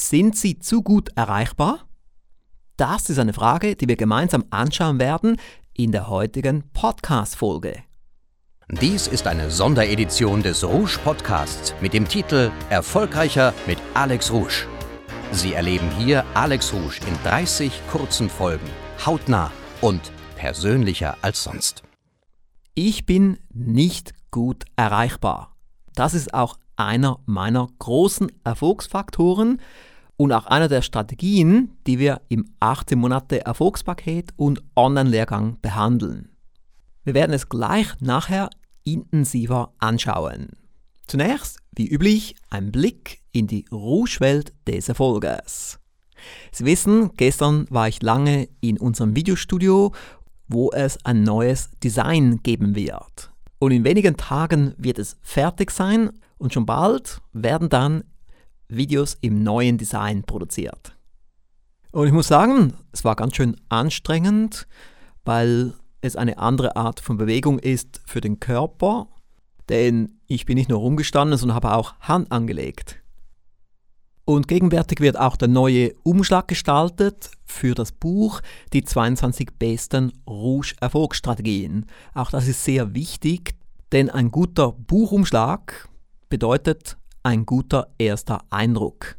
Sind sie zu gut erreichbar? Das ist eine Frage, die wir gemeinsam anschauen werden in der heutigen Podcast-Folge. Dies ist eine Sonderedition des Rouge Podcasts mit dem Titel Erfolgreicher mit Alex Rouge. Sie erleben hier Alex Rouge in 30 kurzen Folgen, hautnah und persönlicher als sonst. Ich bin nicht gut erreichbar. Das ist auch einer meiner großen Erfolgsfaktoren und auch einer der Strategien, die wir im 18 Monate Erfolgspaket und Online-Lehrgang behandeln. Wir werden es gleich nachher intensiver anschauen. Zunächst, wie üblich, ein Blick in die Rouge-Welt des Erfolges. Sie wissen, gestern war ich lange in unserem Videostudio, wo es ein neues Design geben wird. Und in wenigen Tagen wird es fertig sein und schon bald werden dann Videos im neuen Design produziert. Und ich muss sagen, es war ganz schön anstrengend, weil es eine andere Art von Bewegung ist für den Körper, denn ich bin nicht nur rumgestanden, sondern habe auch Hand angelegt. Und gegenwärtig wird auch der neue Umschlag gestaltet für das Buch Die 22 besten Rouge-Erfolgsstrategien. Auch das ist sehr wichtig, denn ein guter Buchumschlag bedeutet ein guter erster Eindruck.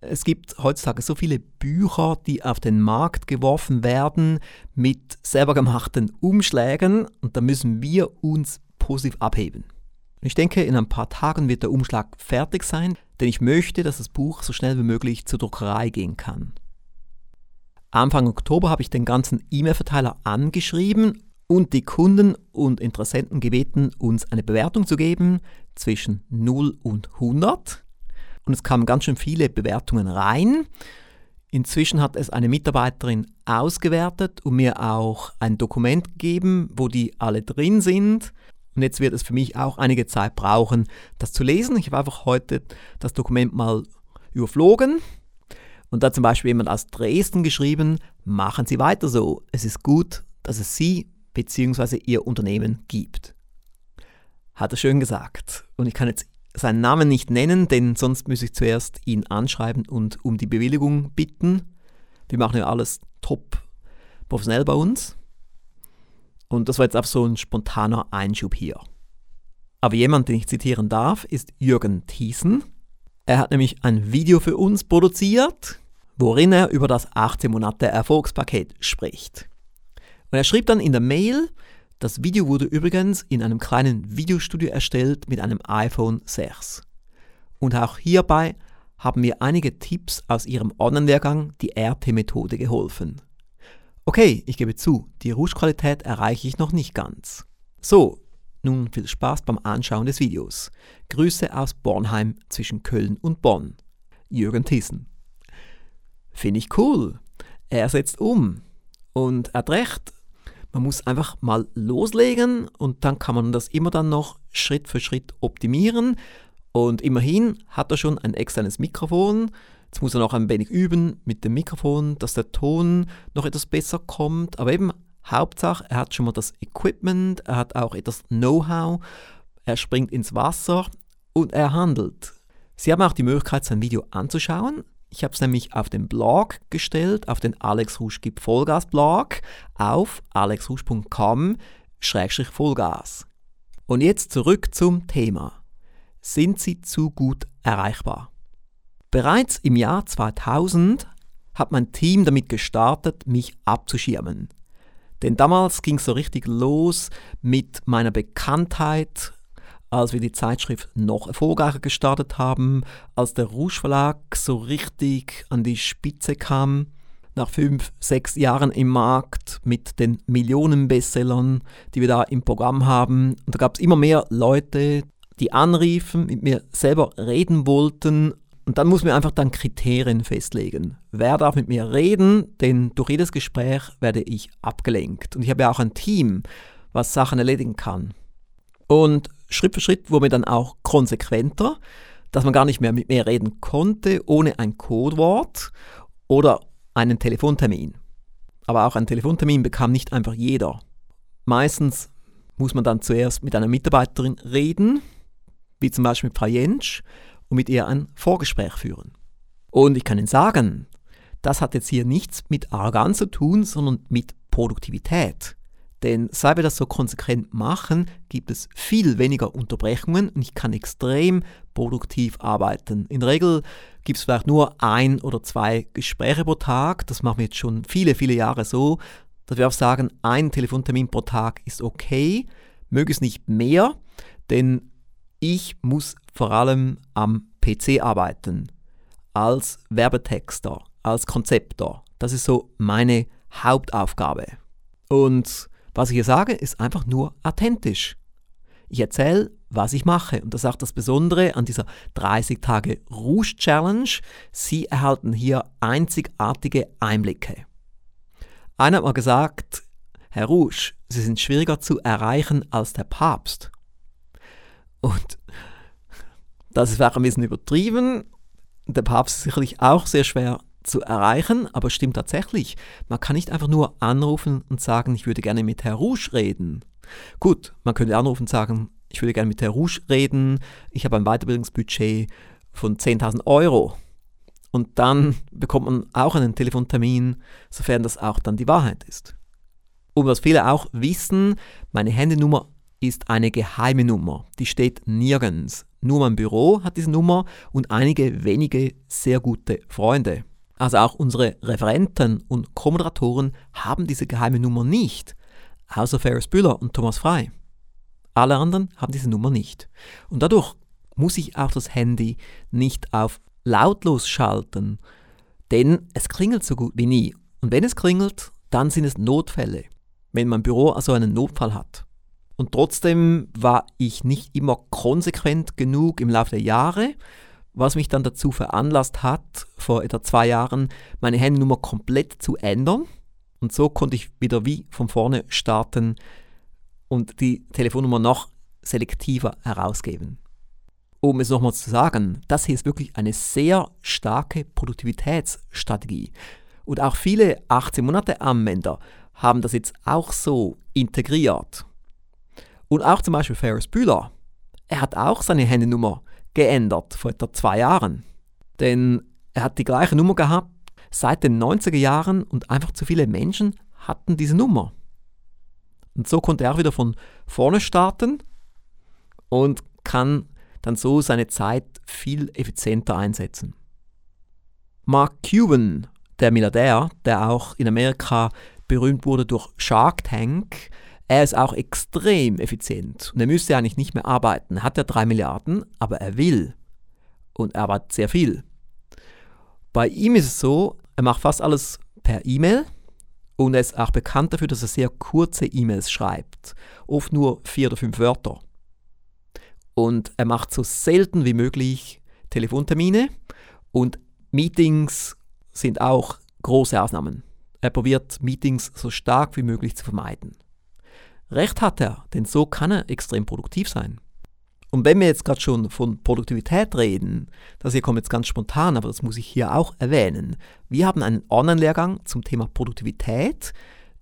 Es gibt heutzutage so viele Bücher, die auf den Markt geworfen werden mit selber gemachten Umschlägen und da müssen wir uns positiv abheben. Ich denke, in ein paar Tagen wird der Umschlag fertig sein, denn ich möchte, dass das Buch so schnell wie möglich zur Druckerei gehen kann. Anfang Oktober habe ich den ganzen E-Mail-Verteiler angeschrieben und die Kunden und Interessenten gebeten, uns eine Bewertung zu geben zwischen 0 und 100. Und es kamen ganz schön viele Bewertungen rein. Inzwischen hat es eine Mitarbeiterin ausgewertet und mir auch ein Dokument gegeben, wo die alle drin sind. Und jetzt wird es für mich auch einige Zeit brauchen, das zu lesen. Ich habe einfach heute das Dokument mal überflogen und da zum Beispiel jemand aus Dresden geschrieben, machen Sie weiter so. Es ist gut, dass es Sie bzw. Ihr Unternehmen gibt. Hat er schön gesagt. Und ich kann jetzt seinen Namen nicht nennen, denn sonst muss ich zuerst ihn anschreiben und um die Bewilligung bitten. Wir machen ja alles top professionell bei uns. Und das war jetzt auch so ein spontaner Einschub hier. Aber jemand, den ich zitieren darf, ist Jürgen Thiessen. Er hat nämlich ein Video für uns produziert, worin er über das 18 Monate Erfolgspaket spricht. Und er schrieb dann in der Mail, das Video wurde übrigens in einem kleinen Videostudio erstellt mit einem iPhone 6. Und auch hierbei haben mir einige Tipps aus ihrem Online-Lehrgang, die RT-Methode, geholfen. Okay, ich gebe zu, die Rouge-Qualität erreiche ich noch nicht ganz. So, nun viel Spaß beim Anschauen des Videos. Grüße aus Bornheim zwischen Köln und Bonn. Jürgen Thyssen. Finde ich cool. Er setzt um. Und er hat recht, man muss einfach mal loslegen und dann kann man das immer dann noch Schritt für Schritt optimieren. Und immerhin hat er schon ein externes Mikrofon. Jetzt muss er noch ein wenig üben mit dem Mikrofon, dass der Ton noch etwas besser kommt. Aber eben Hauptsache, er hat schon mal das Equipment, er hat auch etwas Know-how, er springt ins Wasser und er handelt. Sie haben auch die Möglichkeit, sein Video anzuschauen. Ich habe es nämlich auf den Blog gestellt, auf den Alex Rusch gibt Vollgas Blog auf alexrusch.com-vollgas. Und jetzt zurück zum Thema. Sind sie zu gut erreichbar? Bereits im Jahr 2000 hat mein Team damit gestartet, mich abzuschirmen. Denn damals ging es so richtig los mit meiner Bekanntheit als wir die Zeitschrift noch erfolgreicher gestartet haben, als der Rouge Verlag so richtig an die Spitze kam, nach fünf, sechs Jahren im Markt mit den Millionen Bestsellern, die wir da im Programm haben. Und da gab es immer mehr Leute, die anriefen, mit mir selber reden wollten. Und dann muss man einfach dann Kriterien festlegen. Wer darf mit mir reden? Denn durch jedes Gespräch werde ich abgelenkt. Und ich habe ja auch ein Team, was Sachen erledigen kann. Und Schritt für Schritt wurde mir dann auch konsequenter, dass man gar nicht mehr mit mir reden konnte ohne ein Codewort oder einen Telefontermin. Aber auch einen Telefontermin bekam nicht einfach jeder. Meistens muss man dann zuerst mit einer Mitarbeiterin reden, wie zum Beispiel mit Frau Jentsch, und mit ihr ein Vorgespräch führen. Und ich kann Ihnen sagen, das hat jetzt hier nichts mit Arroganz zu tun, sondern mit Produktivität. Denn seit wir das so konsequent machen, gibt es viel weniger Unterbrechungen und ich kann extrem produktiv arbeiten. In der Regel gibt es vielleicht nur ein oder zwei Gespräche pro Tag. Das machen wir jetzt schon viele, viele Jahre so, dass wir auch sagen, ein Telefontermin pro Tag ist okay, möglichst nicht mehr, denn ich muss vor allem am PC arbeiten, als Werbetexter, als Konzeptor. Das ist so meine Hauptaufgabe. Und was ich hier sage, ist einfach nur authentisch. Ich erzähle, was ich mache. Und das ist auch das Besondere an dieser 30 Tage Rouge Challenge. Sie erhalten hier einzigartige Einblicke. Einer hat mal gesagt, Herr Rouge, Sie sind schwieriger zu erreichen als der Papst. Und das ist vielleicht ein bisschen übertrieben. Der Papst ist sicherlich auch sehr schwer zu erreichen, aber stimmt tatsächlich. Man kann nicht einfach nur anrufen und sagen, ich würde gerne mit Herr Rouge reden. Gut, man könnte anrufen und sagen, ich würde gerne mit Herr Rouge reden, ich habe ein Weiterbildungsbudget von 10.000 Euro. Und dann bekommt man auch einen Telefontermin, sofern das auch dann die Wahrheit ist. Und was viele auch wissen, meine Handynummer ist eine geheime Nummer. Die steht nirgends. Nur mein Büro hat diese Nummer und einige wenige sehr gute Freunde. Also auch unsere Referenten und Co-Moderatoren haben diese geheime Nummer nicht, außer Ferris Bühler und Thomas Frei. Alle anderen haben diese Nummer nicht. Und dadurch muss ich auch das Handy nicht auf lautlos schalten, denn es klingelt so gut wie nie. Und wenn es klingelt, dann sind es Notfälle, wenn mein Büro also einen Notfall hat. Und trotzdem war ich nicht immer konsequent genug im Laufe der Jahre was mich dann dazu veranlasst hat, vor etwa zwei Jahren meine Handynummer komplett zu ändern. Und so konnte ich wieder wie von vorne starten und die Telefonnummer noch selektiver herausgeben. Um es nochmal zu sagen, das hier ist wirklich eine sehr starke Produktivitätsstrategie. Und auch viele 18 Monate Anwender haben das jetzt auch so integriert. Und auch zum Beispiel Ferris Bühler, er hat auch seine Handynummer geändert vor etwa zwei Jahren. Denn er hat die gleiche Nummer gehabt seit den 90er Jahren und einfach zu viele Menschen hatten diese Nummer. Und so konnte er wieder von vorne starten und kann dann so seine Zeit viel effizienter einsetzen. Mark Cuban, der Milliardär, der auch in Amerika berühmt wurde durch Shark Tank, er ist auch extrem effizient und er müsste eigentlich nicht mehr arbeiten. Er hat ja drei Milliarden, aber er will. Und er arbeitet sehr viel. Bei ihm ist es so, er macht fast alles per E-Mail und er ist auch bekannt dafür, dass er sehr kurze E-Mails schreibt. Oft nur vier oder fünf Wörter. Und er macht so selten wie möglich Telefontermine und Meetings sind auch große Ausnahmen. Er probiert Meetings so stark wie möglich zu vermeiden. Recht hat er, denn so kann er extrem produktiv sein. Und wenn wir jetzt gerade schon von Produktivität reden, das hier kommt jetzt ganz spontan, aber das muss ich hier auch erwähnen. Wir haben einen Online-Lehrgang zum Thema Produktivität.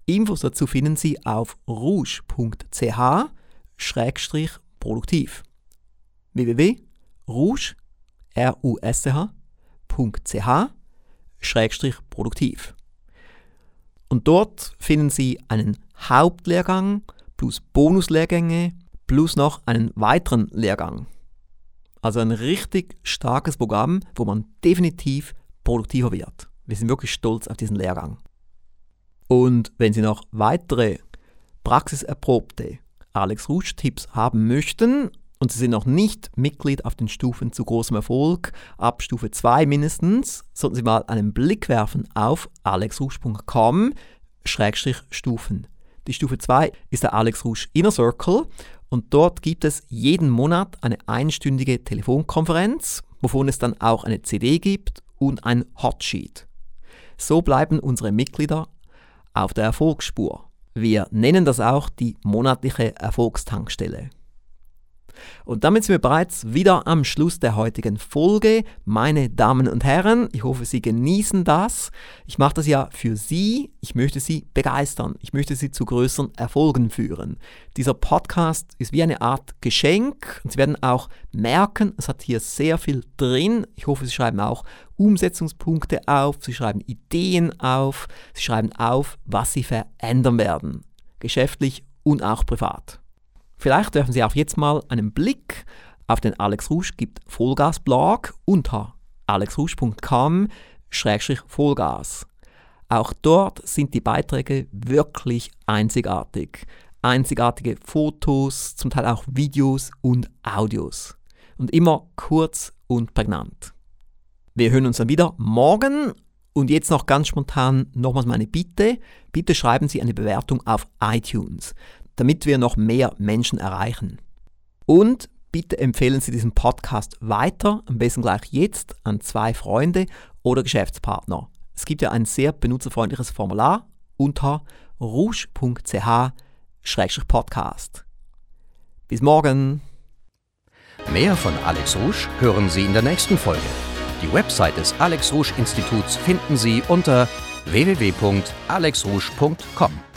Infos dazu finden Sie auf rouge.ch-produktiv. www.rouge.ch-produktiv. Und dort finden Sie einen Hauptlehrgang, plus Bonuslehrgänge plus noch einen weiteren Lehrgang. Also ein richtig starkes Programm, wo man definitiv produktiver wird. Wir sind wirklich stolz auf diesen Lehrgang. Und wenn Sie noch weitere praxiserprobte Alex Rouge Tipps haben möchten und Sie sind noch nicht Mitglied auf den Stufen zu großem Erfolg, ab Stufe 2 mindestens, sollten Sie mal einen Blick werfen auf alexrouge.com-stufen. Die Stufe 2 ist der Alex Rouge Inner Circle und dort gibt es jeden Monat eine einstündige Telefonkonferenz, wovon es dann auch eine CD gibt und ein Hotsheet. So bleiben unsere Mitglieder auf der Erfolgsspur. Wir nennen das auch die monatliche Erfolgstankstelle. Und damit sind wir bereits wieder am Schluss der heutigen Folge. Meine Damen und Herren, ich hoffe, Sie genießen das. Ich mache das ja für Sie. Ich möchte Sie begeistern. Ich möchte Sie zu größeren Erfolgen führen. Dieser Podcast ist wie eine Art Geschenk und Sie werden auch merken, es hat hier sehr viel drin. Ich hoffe, Sie schreiben auch Umsetzungspunkte auf, Sie schreiben Ideen auf, Sie schreiben auf, was Sie verändern werden. Geschäftlich und auch privat. Vielleicht werfen Sie auch jetzt mal einen Blick auf den Alex Rouge gibt Vollgas Blog unter alexrouge.com-vollgas. Auch dort sind die Beiträge wirklich einzigartig. Einzigartige Fotos, zum Teil auch Videos und Audios. Und immer kurz und prägnant. Wir hören uns dann wieder morgen und jetzt noch ganz spontan nochmals meine Bitte. Bitte schreiben Sie eine Bewertung auf iTunes damit wir noch mehr Menschen erreichen. Und bitte empfehlen Sie diesen Podcast weiter, am besten gleich jetzt an zwei Freunde oder Geschäftspartner. Es gibt ja ein sehr benutzerfreundliches Formular unter rouge.ch-podcast. Bis morgen! Mehr von Alex Rouge hören Sie in der nächsten Folge. Die Website des Alex Rouge Instituts finden Sie unter www.alexrouge.com.